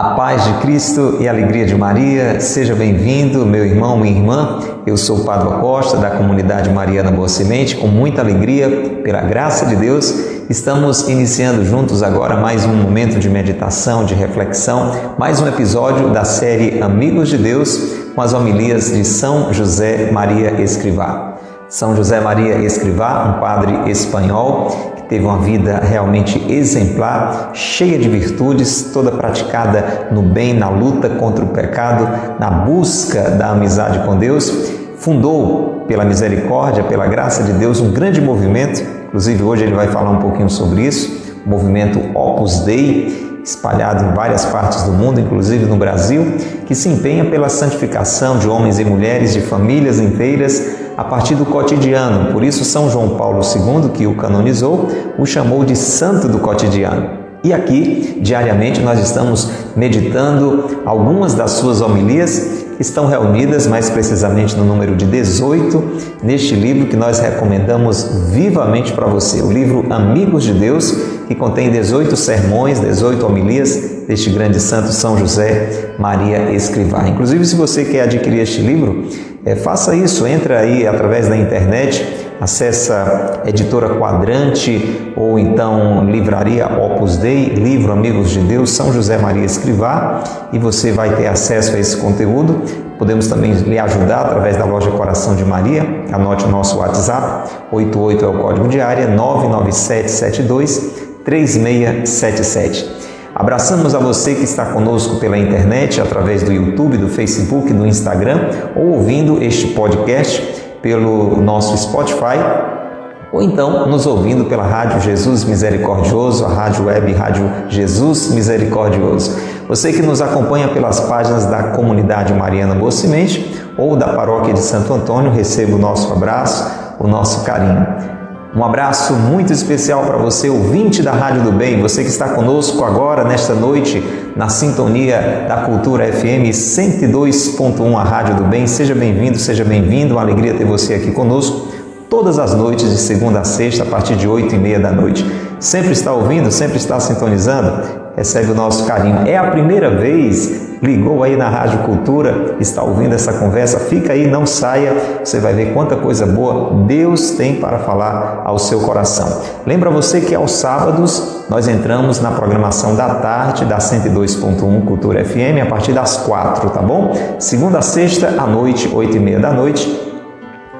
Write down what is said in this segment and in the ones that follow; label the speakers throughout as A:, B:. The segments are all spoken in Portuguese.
A: A paz de Cristo e a alegria de Maria, seja bem-vindo, meu irmão, minha irmã. Eu sou o Padre Costa, da comunidade Mariana Boa Semente. Com muita alegria, pela graça de Deus, estamos iniciando juntos agora mais um momento de meditação, de reflexão, mais um episódio da série Amigos de Deus, com as homilias de São José Maria Escrivá. São José Maria Escrivá, um padre espanhol teve uma vida realmente exemplar, cheia de virtudes, toda praticada no bem, na luta contra o pecado, na busca da amizade com Deus. Fundou, pela misericórdia, pela graça de Deus, um grande movimento, inclusive hoje ele vai falar um pouquinho sobre isso, o movimento Opus Dei, espalhado em várias partes do mundo, inclusive no Brasil, que se empenha pela santificação de homens e mulheres, de famílias inteiras, a partir do cotidiano. Por isso, São João Paulo II, que o canonizou, o chamou de santo do cotidiano. E aqui, diariamente, nós estamos meditando algumas das suas homilias estão reunidas, mais precisamente no número de 18, neste livro que nós recomendamos vivamente para você, o livro Amigos de Deus, que contém 18 sermões, 18 homilias deste grande santo São José Maria Escrivá. Inclusive, se você quer adquirir este livro, é, faça isso, entra aí através da internet, acessa editora Quadrante ou então livraria Opus Dei, livro Amigos de Deus, São José Maria Escrivá, e você vai ter acesso a esse conteúdo. Podemos também lhe ajudar através da loja Coração de Maria. Anote o nosso WhatsApp, 88 é o código de área 99772 3677. Abraçamos a você que está conosco pela internet, através do YouTube, do Facebook, do Instagram, ou ouvindo este podcast pelo nosso Spotify, ou então nos ouvindo pela Rádio Jesus Misericordioso, a Rádio Web Rádio Jesus Misericordioso. Você que nos acompanha pelas páginas da comunidade Mariana Boa Semente ou da Paróquia de Santo Antônio, receba o nosso abraço, o nosso carinho. Um abraço muito especial para você, ouvinte da Rádio do Bem, você que está conosco agora, nesta noite, na sintonia da Cultura FM 102.1, a Rádio do Bem. Seja bem-vindo, seja bem-vindo, uma alegria ter você aqui conosco, todas as noites, de segunda a sexta, a partir de oito e meia da noite. Sempre está ouvindo, sempre está sintonizando? Recebe o nosso carinho. É a primeira vez ligou aí na Rádio Cultura, está ouvindo essa conversa, fica aí, não saia, você vai ver quanta coisa boa Deus tem para falar ao seu coração. Lembra você que aos sábados nós entramos na programação da tarde da 102.1 Cultura FM a partir das quatro, tá bom? Segunda a sexta à noite, oito e meia da noite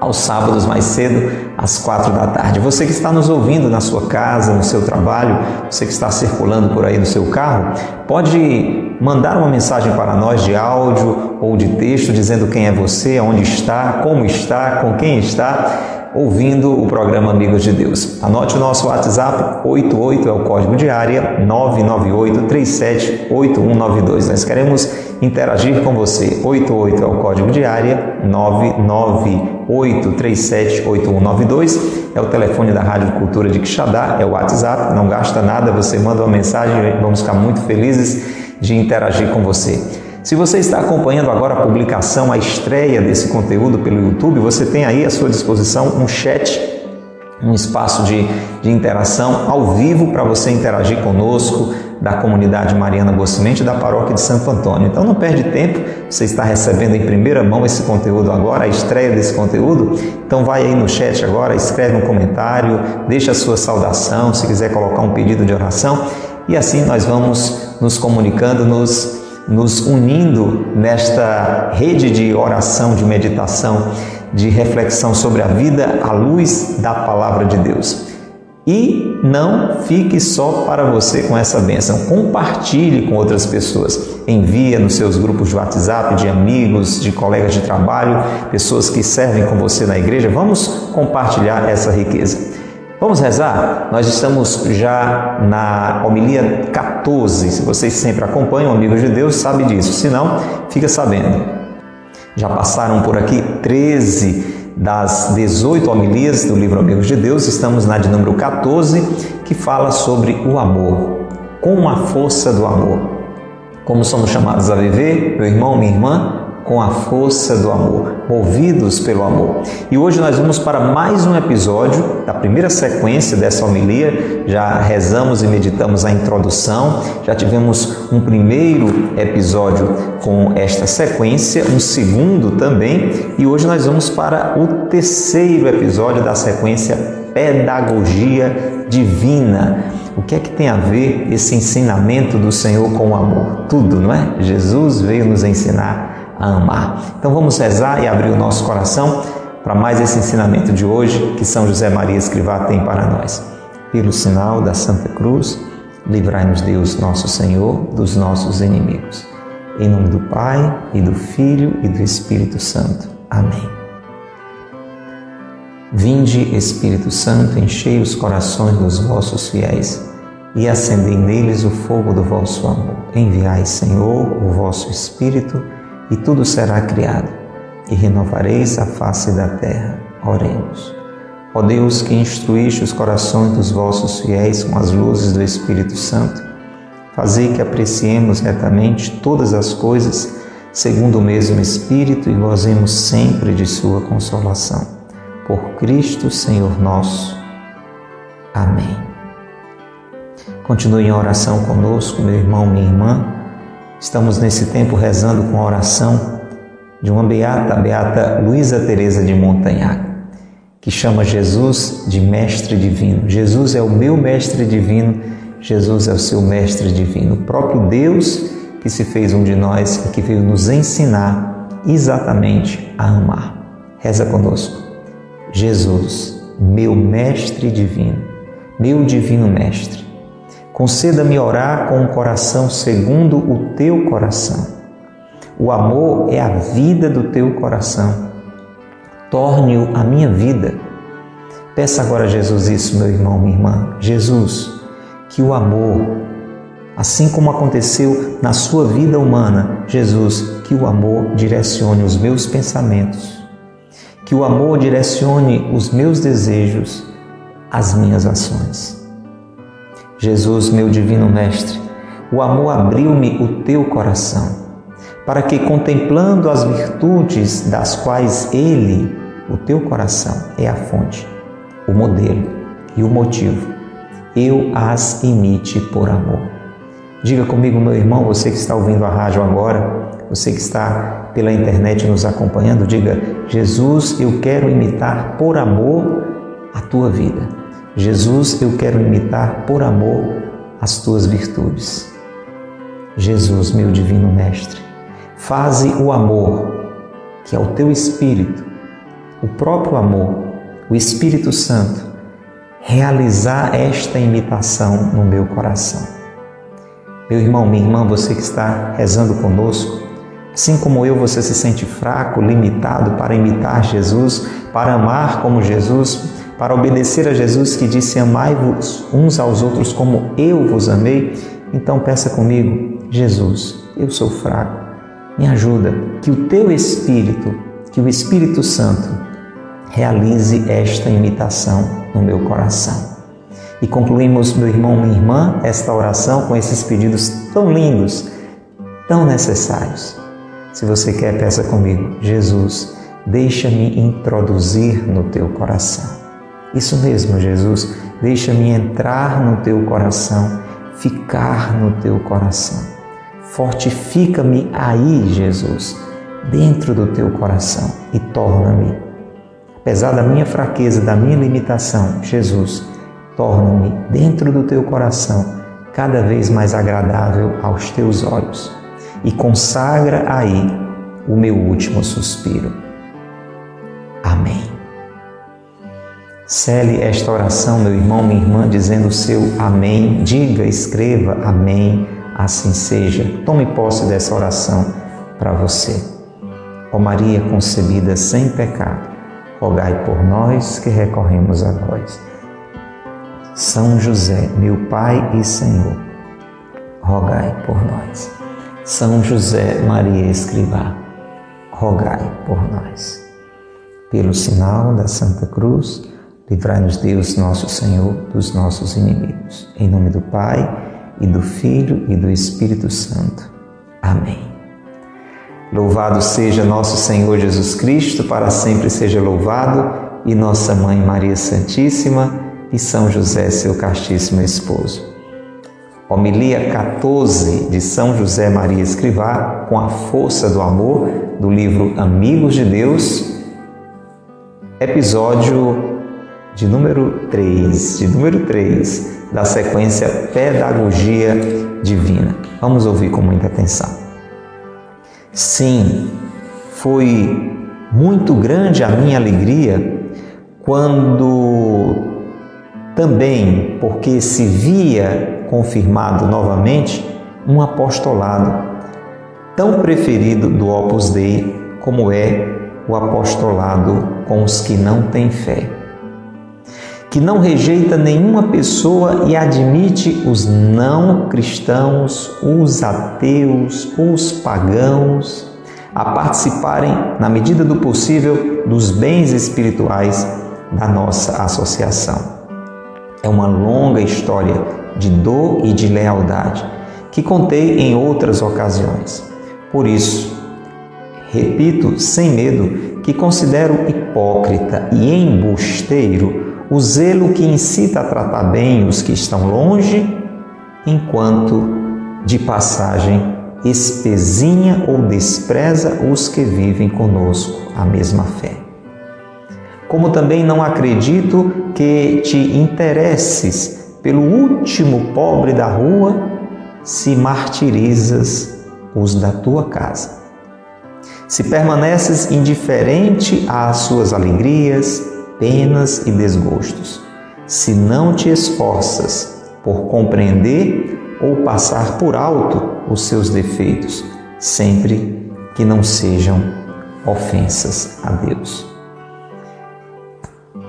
A: aos sábados mais cedo, às quatro da tarde. Você que está nos ouvindo na sua casa, no seu trabalho, você que está circulando por aí no seu carro, pode mandar uma mensagem para nós de áudio ou de texto dizendo quem é você, onde está, como está, com quem está ouvindo o programa Amigos de Deus. Anote o nosso WhatsApp, 88 é o código de área, 998-378192. Nós queremos interagir com você. 88 é o código de área, 998-378192 é o telefone da Rádio Cultura de Quixadá, é o WhatsApp, não gasta nada, você manda uma mensagem, vamos ficar muito felizes de interagir com você. Se você está acompanhando agora a publicação, a estreia desse conteúdo pelo YouTube, você tem aí à sua disposição um chat, um espaço de, de interação ao vivo para você interagir conosco, da comunidade Mariana Bossimente da paróquia de Santo Antônio. Então não perde tempo, você está recebendo em primeira mão esse conteúdo agora, a estreia desse conteúdo. Então vai aí no chat agora, escreve um comentário, deixa a sua saudação, se quiser colocar um pedido de oração, e assim nós vamos nos comunicando, nos nos unindo nesta rede de oração, de meditação, de reflexão sobre a vida à luz da palavra de Deus. E não fique só para você com essa bênção, compartilhe com outras pessoas. Envia nos seus grupos de WhatsApp, de amigos, de colegas de trabalho, pessoas que servem com você na igreja. Vamos compartilhar essa riqueza. Vamos rezar? Nós estamos já na homilia 14. Se vocês sempre acompanham, amigos de Deus, sabe disso. Se não, fica sabendo. Já passaram por aqui 13 das 18 homilias do livro Amigos de Deus. Estamos na de número 14, que fala sobre o amor. Com a força do amor. Como somos chamados a viver, meu irmão, minha irmã, com a força do amor, movidos pelo amor. E hoje nós vamos para mais um episódio da primeira sequência dessa homilia. Já rezamos e meditamos a introdução, já tivemos um primeiro episódio com esta sequência, um segundo também, e hoje nós vamos para o terceiro episódio da sequência Pedagogia Divina. O que é que tem a ver esse ensinamento do Senhor com o amor? Tudo, não é? Jesus veio nos ensinar a amar. Então vamos rezar e abrir o nosso coração para mais esse ensinamento de hoje que São José Maria Escrivá tem para nós. Pelo sinal da Santa Cruz, livrai-nos Deus, nosso Senhor, dos nossos inimigos. Em nome do Pai, e do Filho e do Espírito Santo. Amém. Vinde, Espírito Santo, enchei os corações dos vossos fiéis e acendei neles o fogo do vosso amor. Enviai, Senhor, o vosso Espírito, e tudo será criado, e renovareis a face da terra. Oremos. Ó Deus, que instruíste os corações dos vossos fiéis com as luzes do Espírito Santo, fazei que apreciemos retamente todas as coisas segundo o mesmo Espírito e gozemos sempre de sua consolação por Cristo Senhor nosso. Amém. Continue em oração conosco, meu irmão, minha irmã. Estamos nesse tempo rezando com a oração de uma beata, a beata Luísa Teresa de Montanhac, que chama Jesus de mestre divino. Jesus é o meu mestre divino, Jesus é o seu mestre divino, o próprio Deus que se fez um de nós e que veio nos ensinar exatamente a amar. Reza conosco. Jesus, meu Mestre divino, meu divino Mestre, conceda-me orar com o um coração segundo o teu coração. O amor é a vida do teu coração. Torne-o a minha vida. Peça agora a Jesus isso, meu irmão, minha irmã. Jesus, que o amor, assim como aconteceu na sua vida humana, Jesus, que o amor direcione os meus pensamentos que o amor direcione os meus desejos, as minhas ações. Jesus, meu divino Mestre, o amor abriu-me o teu coração, para que, contemplando as virtudes das quais Ele, o teu coração, é a fonte, o modelo e o motivo, eu as imite por amor. Diga comigo, meu irmão, você que está ouvindo a rádio agora, você que está pela internet nos acompanhando, diga: Jesus, eu quero imitar por amor a tua vida. Jesus, eu quero imitar por amor as tuas virtudes. Jesus, meu divino Mestre, faze o amor, que é o teu Espírito, o próprio amor, o Espírito Santo, realizar esta imitação no meu coração. Meu irmão, minha irmã, você que está rezando conosco, Assim como eu, você se sente fraco, limitado para imitar Jesus, para amar como Jesus, para obedecer a Jesus que disse: Amai-vos uns aos outros como eu vos amei. Então peça comigo, Jesus, eu sou fraco, me ajuda, que o teu Espírito, que o Espírito Santo, realize esta imitação no meu coração. E concluímos, meu irmão, minha irmã, esta oração com esses pedidos tão lindos, tão necessários. Se você quer, peça comigo. Jesus, deixa-me introduzir no teu coração. Isso mesmo, Jesus, deixa-me entrar no teu coração, ficar no teu coração. Fortifica-me aí, Jesus, dentro do teu coração e torna-me, apesar da minha fraqueza, da minha limitação, Jesus, torna-me dentro do teu coração cada vez mais agradável aos teus olhos e consagra aí o meu último suspiro. Amém. Cele esta oração, meu irmão, minha irmã, dizendo o seu amém. Diga, escreva amém, assim seja. Tome posse dessa oração para você. Ó Maria concebida sem pecado, rogai por nós que recorremos a vós. São José, meu Pai e Senhor, rogai por nós. São José Maria Escrivá, rogai por nós. Pelo sinal da Santa Cruz, livrai-nos Deus nosso Senhor dos nossos inimigos. Em nome do Pai, e do Filho e do Espírito Santo. Amém. Louvado seja nosso Senhor Jesus Cristo, para sempre seja louvado, e nossa Mãe Maria Santíssima e São José, seu castíssimo esposo. Homilia 14 de São José Maria Escrivá, com a força do amor, do livro Amigos de Deus, episódio de número 3, de número 3 da sequência Pedagogia Divina. Vamos ouvir com muita atenção. Sim, foi muito grande a minha alegria quando também, porque se via confirmado novamente um apostolado tão preferido do Opus Dei como é o apostolado com os que não têm fé que não rejeita nenhuma pessoa e admite os não cristãos, os ateus, os pagãos a participarem, na medida do possível, dos bens espirituais da nossa associação. É uma longa história de dor e de lealdade que contei em outras ocasiões. Por isso, repito sem medo que considero hipócrita e embusteiro o zelo que incita a tratar bem os que estão longe, enquanto de passagem espezinha ou despreza os que vivem conosco a mesma fé. Como também não acredito que te interesses pelo último pobre da rua se martirizas os da tua casa. Se permaneces indiferente às suas alegrias, penas e desgostos, se não te esforças por compreender ou passar por alto os seus defeitos, sempre que não sejam ofensas a Deus.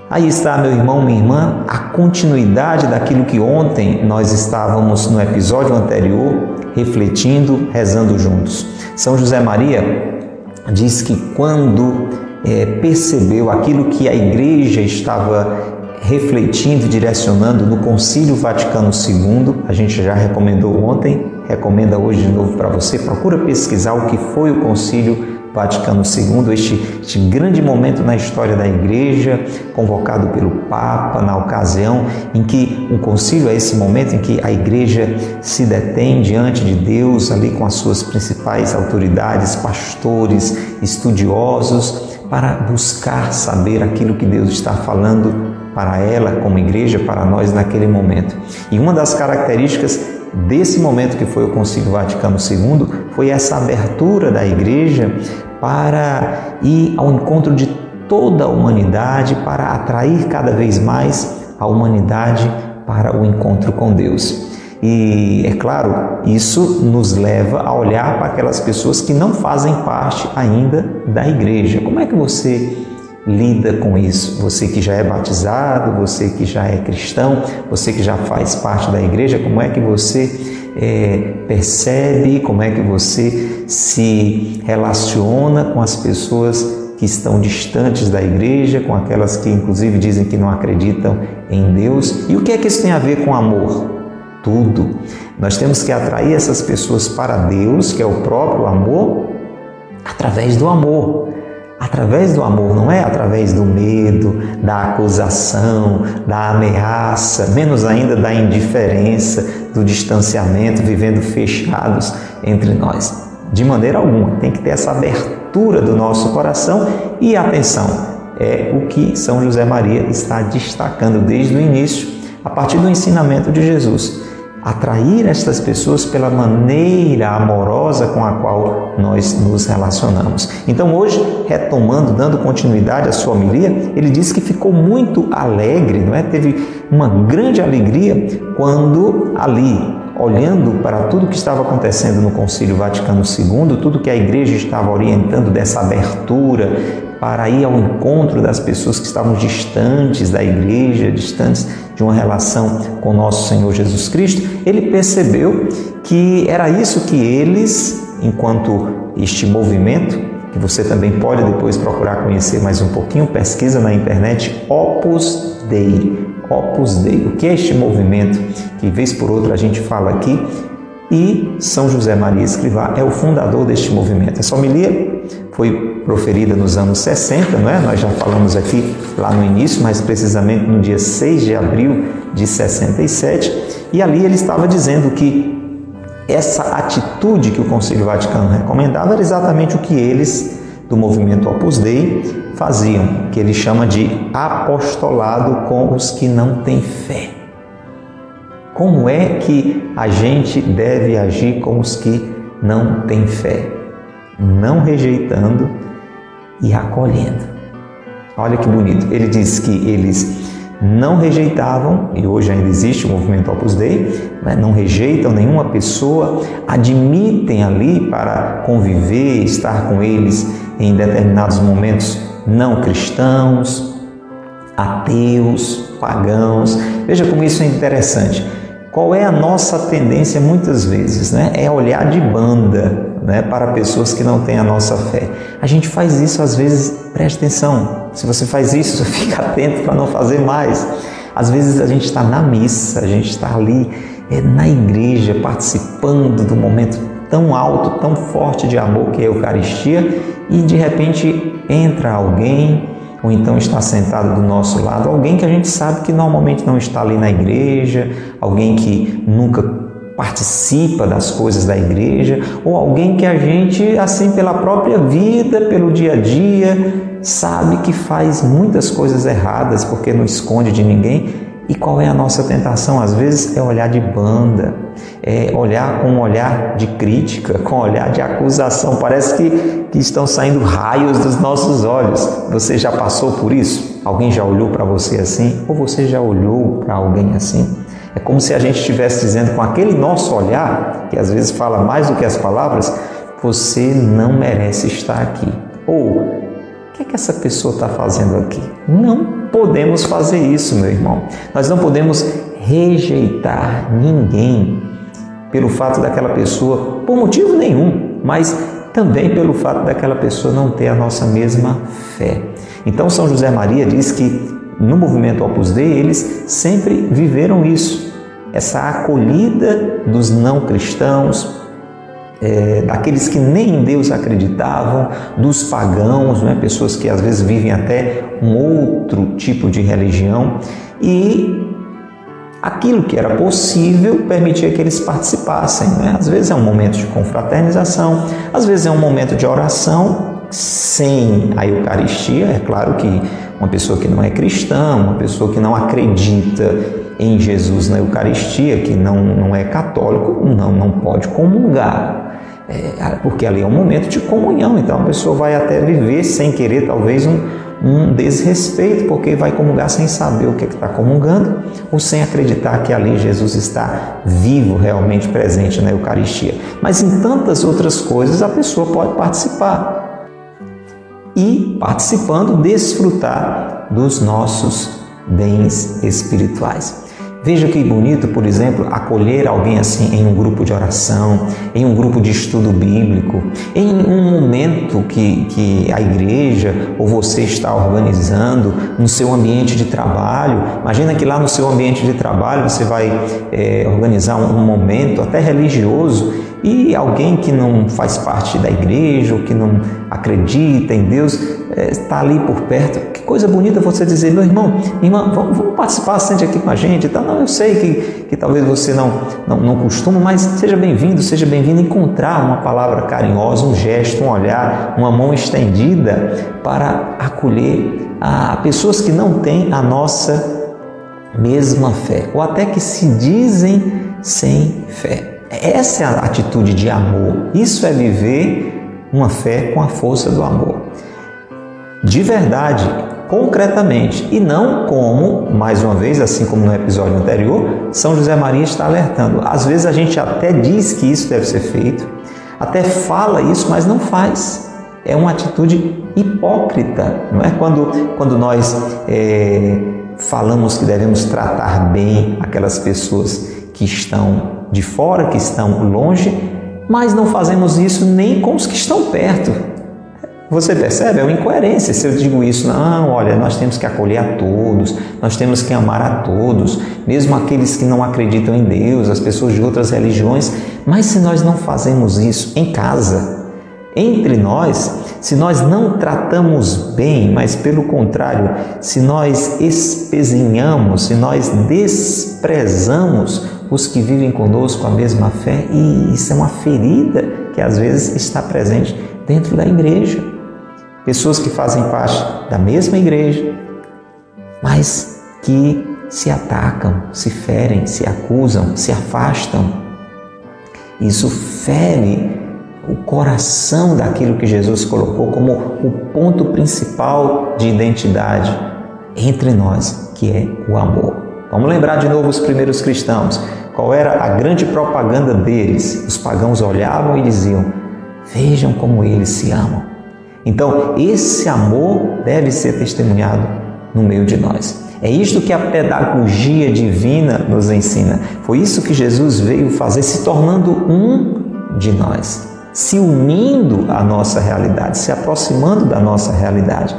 A: Aí está, meu irmão, minha irmã, a continuidade daquilo que ontem nós estávamos no episódio anterior refletindo, rezando juntos. São José Maria diz que quando é, percebeu aquilo que a igreja estava refletindo e direcionando no Concílio Vaticano II, a gente já recomendou ontem, recomenda hoje de novo para você, procura pesquisar o que foi o Concílio Vaticano II, este, este, grande momento na história da Igreja, convocado pelo Papa na ocasião em que o concílio é esse momento em que a Igreja se detém diante de Deus, ali com as suas principais autoridades, pastores, estudiosos, para buscar saber aquilo que Deus está falando para ela, como igreja, para nós naquele momento. E uma das características desse momento que foi o Concílio Vaticano II foi essa abertura da igreja para ir ao encontro de toda a humanidade, para atrair cada vez mais a humanidade para o encontro com Deus. E é claro, isso nos leva a olhar para aquelas pessoas que não fazem parte ainda da igreja. Como é que você lida com isso? Você que já é batizado, você que já é cristão, você que já faz parte da igreja, como é que você é, percebe, como é que você se relaciona com as pessoas que estão distantes da igreja, com aquelas que inclusive dizem que não acreditam em Deus? E o que é que isso tem a ver com amor? Tudo. Nós temos que atrair essas pessoas para Deus, que é o próprio amor, através do amor. Através do amor, não é através do medo, da acusação, da ameaça, menos ainda da indiferença, do distanciamento, vivendo fechados entre nós. De maneira alguma, tem que ter essa abertura do nosso coração e atenção, é o que São José Maria está destacando desde o início, a partir do ensinamento de Jesus atrair estas pessoas pela maneira amorosa com a qual nós nos relacionamos. Então, hoje, retomando, dando continuidade à sua homilia, ele disse que ficou muito alegre, não é? Teve uma grande alegria quando ali, olhando para tudo que estava acontecendo no Concílio Vaticano II, tudo que a igreja estava orientando dessa abertura para ir ao encontro das pessoas que estavam distantes da igreja, distantes de uma relação com nosso Senhor Jesus Cristo, ele percebeu que era isso que eles, enquanto este movimento, que você também pode depois procurar conhecer mais um pouquinho, pesquisa na internet Opus Dei. Opus Dei. O que é este movimento que vez por outra a gente fala aqui? e São José Maria Escrivá é o fundador deste movimento. Essa homilia foi proferida nos anos 60, não é? Nós já falamos aqui lá no início, mais precisamente no dia 6 de abril de 67, e ali ele estava dizendo que essa atitude que o Concílio Vaticano recomendava era exatamente o que eles do movimento Opus Dei faziam, que ele chama de apostolado com os que não têm fé. Como é que a gente deve agir com os que não têm fé? Não rejeitando e acolhendo. Olha que bonito. Ele diz que eles não rejeitavam, e hoje ainda existe o movimento Opus Dei, né? não rejeitam nenhuma pessoa, admitem ali para conviver, estar com eles em determinados momentos não cristãos, ateus, pagãos. Veja como isso é interessante. Qual é a nossa tendência muitas vezes? Né? É olhar de banda né, para pessoas que não têm a nossa fé. A gente faz isso às vezes, preste atenção, se você faz isso, fica atento para não fazer mais. Às vezes a gente está na missa, a gente está ali é, na igreja, participando do momento tão alto, tão forte de amor que é a Eucaristia, e de repente entra alguém ou então está sentado do nosso lado alguém que a gente sabe que normalmente não está ali na igreja, alguém que nunca participa das coisas da igreja, ou alguém que a gente, assim, pela própria vida, pelo dia a dia, sabe que faz muitas coisas erradas porque não esconde de ninguém. E qual é a nossa tentação? Às vezes é olhar de banda, é olhar com um olhar de crítica, com um olhar de acusação. Parece que, que estão saindo raios dos nossos olhos. Você já passou por isso? Alguém já olhou para você assim? Ou você já olhou para alguém assim? É como se a gente estivesse dizendo com aquele nosso olhar, que às vezes fala mais do que as palavras, você não merece estar aqui. Ou, o que é que essa pessoa está fazendo aqui? Não podemos fazer isso, meu irmão. Nós não podemos rejeitar ninguém pelo fato daquela pessoa, por motivo nenhum, mas também pelo fato daquela pessoa não ter a nossa mesma fé. Então, São José Maria diz que no movimento Opus Dei eles sempre viveram isso, essa acolhida dos não cristãos, é, daqueles que nem em Deus acreditavam, dos pagãos, né? pessoas que às vezes vivem até um outro tipo de religião e aquilo que era possível permitia que eles participassem. Né? Às vezes é um momento de confraternização, às vezes é um momento de oração sem a Eucaristia. É claro que uma pessoa que não é cristã, uma pessoa que não acredita em Jesus na Eucaristia, que não, não é católico, não, não pode comungar é, porque ali é um momento de comunhão, então a pessoa vai até viver sem querer, talvez, um, um desrespeito, porque vai comungar sem saber o que é está comungando, ou sem acreditar que ali Jesus está vivo, realmente presente na Eucaristia. Mas em tantas outras coisas a pessoa pode participar e, participando, desfrutar dos nossos bens espirituais. Veja que bonito, por exemplo, acolher alguém assim em um grupo de oração, em um grupo de estudo bíblico, em um momento que, que a igreja ou você está organizando no seu ambiente de trabalho. Imagina que lá no seu ambiente de trabalho você vai é, organizar um, um momento até religioso e alguém que não faz parte da igreja ou que não acredita em Deus é, está ali por perto. Que coisa bonita você dizer, meu irmão, irmã, vamos, participar, sente aqui com a gente. Tá? Não, eu sei que, que talvez você não, não, não costuma, mas seja bem-vindo, seja bem-vindo encontrar uma palavra carinhosa, um gesto, um olhar, uma mão estendida para acolher a pessoas que não têm a nossa mesma fé, ou até que se dizem sem fé. Essa é a atitude de amor. Isso é viver uma fé com a força do amor. De verdade, concretamente, e não como, mais uma vez, assim como no episódio anterior, São José Maria está alertando. Às vezes a gente até diz que isso deve ser feito, até fala isso, mas não faz. É uma atitude hipócrita, não é? Quando, quando nós é, falamos que devemos tratar bem aquelas pessoas que estão de fora, que estão longe, mas não fazemos isso nem com os que estão perto. Você percebe? É uma incoerência se eu digo isso. Não, olha, nós temos que acolher a todos, nós temos que amar a todos, mesmo aqueles que não acreditam em Deus, as pessoas de outras religiões. Mas se nós não fazemos isso em casa, entre nós, se nós não tratamos bem, mas pelo contrário, se nós espezinhamos, se nós desprezamos os que vivem conosco a mesma fé, e isso é uma ferida que às vezes está presente dentro da igreja. Pessoas que fazem parte da mesma igreja, mas que se atacam, se ferem, se acusam, se afastam. Isso fere o coração daquilo que Jesus colocou como o ponto principal de identidade entre nós, que é o amor. Vamos lembrar de novo os primeiros cristãos. Qual era a grande propaganda deles? Os pagãos olhavam e diziam: Vejam como eles se amam. Então, esse amor deve ser testemunhado no meio de nós. É isto que a pedagogia divina nos ensina. Foi isso que Jesus veio fazer, se tornando um de nós, se unindo à nossa realidade, se aproximando da nossa realidade.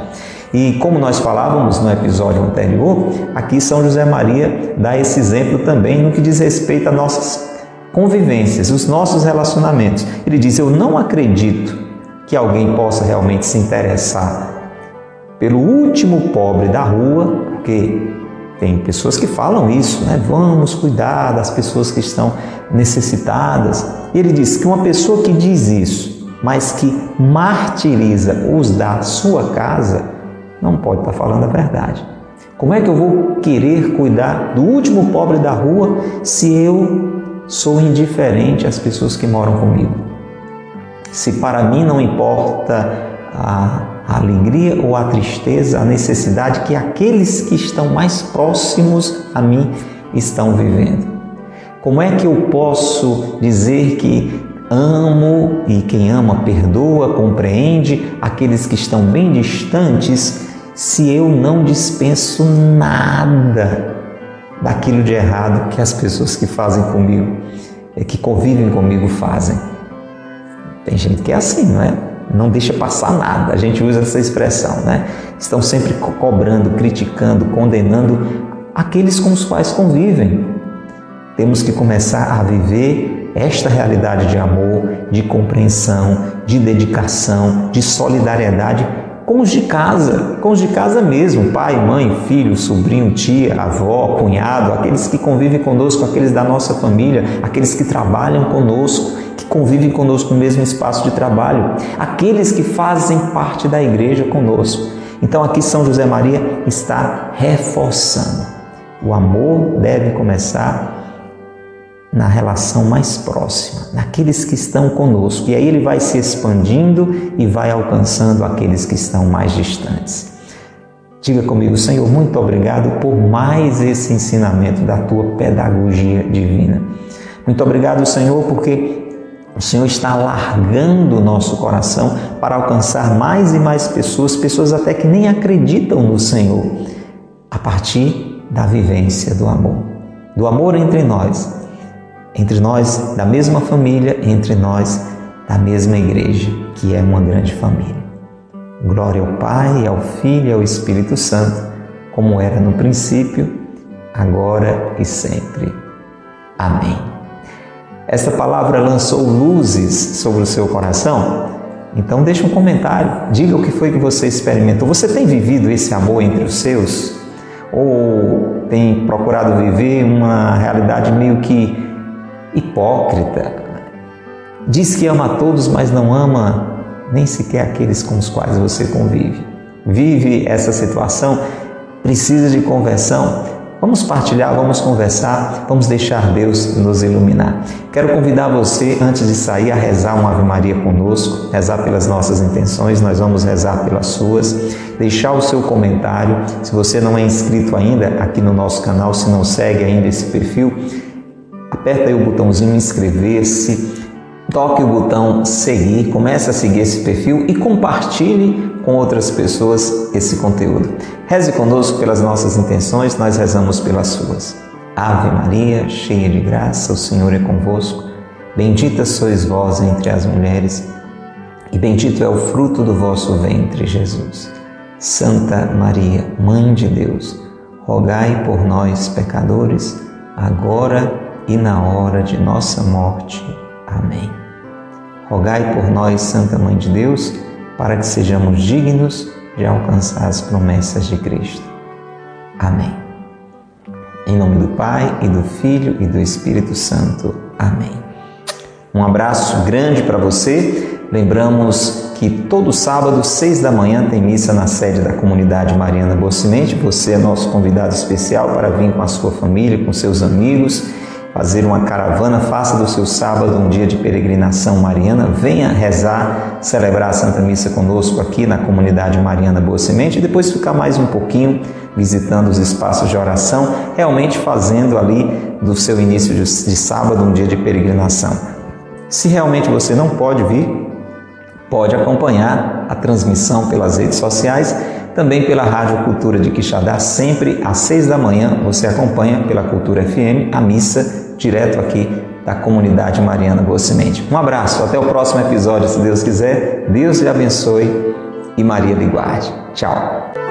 A: E como nós falávamos no episódio anterior, aqui São José Maria dá esse exemplo também no que diz respeito a nossas convivências, os nossos relacionamentos. Ele diz: Eu não acredito que alguém possa realmente se interessar pelo último pobre da rua, porque tem pessoas que falam isso, né? Vamos cuidar das pessoas que estão necessitadas. E ele diz que uma pessoa que diz isso, mas que martiriza os da sua casa, não pode estar falando a verdade. Como é que eu vou querer cuidar do último pobre da rua se eu sou indiferente às pessoas que moram comigo? Se para mim não importa a, a alegria ou a tristeza, a necessidade que aqueles que estão mais próximos a mim estão vivendo. Como é que eu posso dizer que amo e quem ama perdoa, compreende aqueles que estão bem distantes, se eu não dispenso nada daquilo de errado que as pessoas que fazem comigo, que convivem comigo fazem? Tem gente que é assim, não é? não deixa passar nada. A gente usa essa expressão, né? Estão sempre cobrando, criticando, condenando aqueles com os quais convivem. Temos que começar a viver esta realidade de amor, de compreensão, de dedicação, de solidariedade com os de casa, com os de casa mesmo, pai, mãe, filho, sobrinho, tia, avó, cunhado, aqueles que convivem conosco, aqueles da nossa família, aqueles que trabalham conosco, que convivem conosco no mesmo espaço de trabalho, aqueles que fazem parte da igreja conosco. Então aqui São José Maria está reforçando. O amor deve começar na relação mais próxima, naqueles que estão conosco. E aí ele vai se expandindo e vai alcançando aqueles que estão mais distantes. Diga comigo, Senhor, muito obrigado por mais esse ensinamento da tua pedagogia divina. Muito obrigado, Senhor, porque o Senhor está alargando o nosso coração para alcançar mais e mais pessoas, pessoas até que nem acreditam no Senhor, a partir da vivência do amor. Do amor entre nós, entre nós da mesma família, entre nós da mesma igreja, que é uma grande família. Glória ao Pai, ao Filho e ao Espírito Santo, como era no princípio, agora e sempre. Amém. Esta palavra lançou luzes sobre o seu coração? Então deixe um comentário, diga o que foi que você experimentou. Você tem vivido esse amor entre os seus? Ou tem procurado viver uma realidade meio que hipócrita. Diz que ama a todos, mas não ama nem sequer aqueles com os quais você convive. Vive essa situação, precisa de conversão. Vamos partilhar, vamos conversar, vamos deixar Deus nos iluminar. Quero convidar você, antes de sair, a rezar uma Ave Maria conosco, rezar pelas nossas intenções, nós vamos rezar pelas suas, deixar o seu comentário. Se você não é inscrito ainda aqui no nosso canal, se não segue ainda esse perfil, aperta aí o botãozinho inscrever-se, toque o botão seguir, comece a seguir esse perfil e compartilhe com outras pessoas esse conteúdo. Reze conosco pelas nossas intenções, nós rezamos pelas suas. Ave Maria, cheia de graça, o Senhor é convosco. Bendita sois vós entre as mulheres, e bendito é o fruto do vosso ventre, Jesus. Santa Maria, Mãe de Deus, rogai por nós, pecadores, agora e na hora de nossa morte. Amém. Rogai por nós, Santa Mãe de Deus, para que sejamos dignos de alcançar as promessas de Cristo. Amém. Em nome do Pai e do Filho e do Espírito Santo. Amém. Um abraço grande para você. Lembramos que todo sábado, seis da manhã, tem missa na sede da comunidade Mariana Boa Você é nosso convidado especial para vir com a sua família, com seus amigos, fazer uma caravana. Faça do seu sábado um dia de peregrinação mariana. Venha rezar, celebrar a Santa Missa conosco aqui na comunidade Mariana Boa Semente e depois ficar mais um pouquinho visitando os espaços de oração, realmente fazendo ali do seu início de, sábado um dia de peregrinação. Se realmente você não pode vir, pode acompanhar a transmissão pelas redes sociais, também pela Rádio Cultura de Quixadá, sempre às seis da manhã você acompanha pela Cultura FM a missa direto aqui da comunidade Mariana Boa Semente. Um abraço, até o próximo episódio, se Deus quiser. Deus lhe abençoe e Maria lhe guarde. Tchau.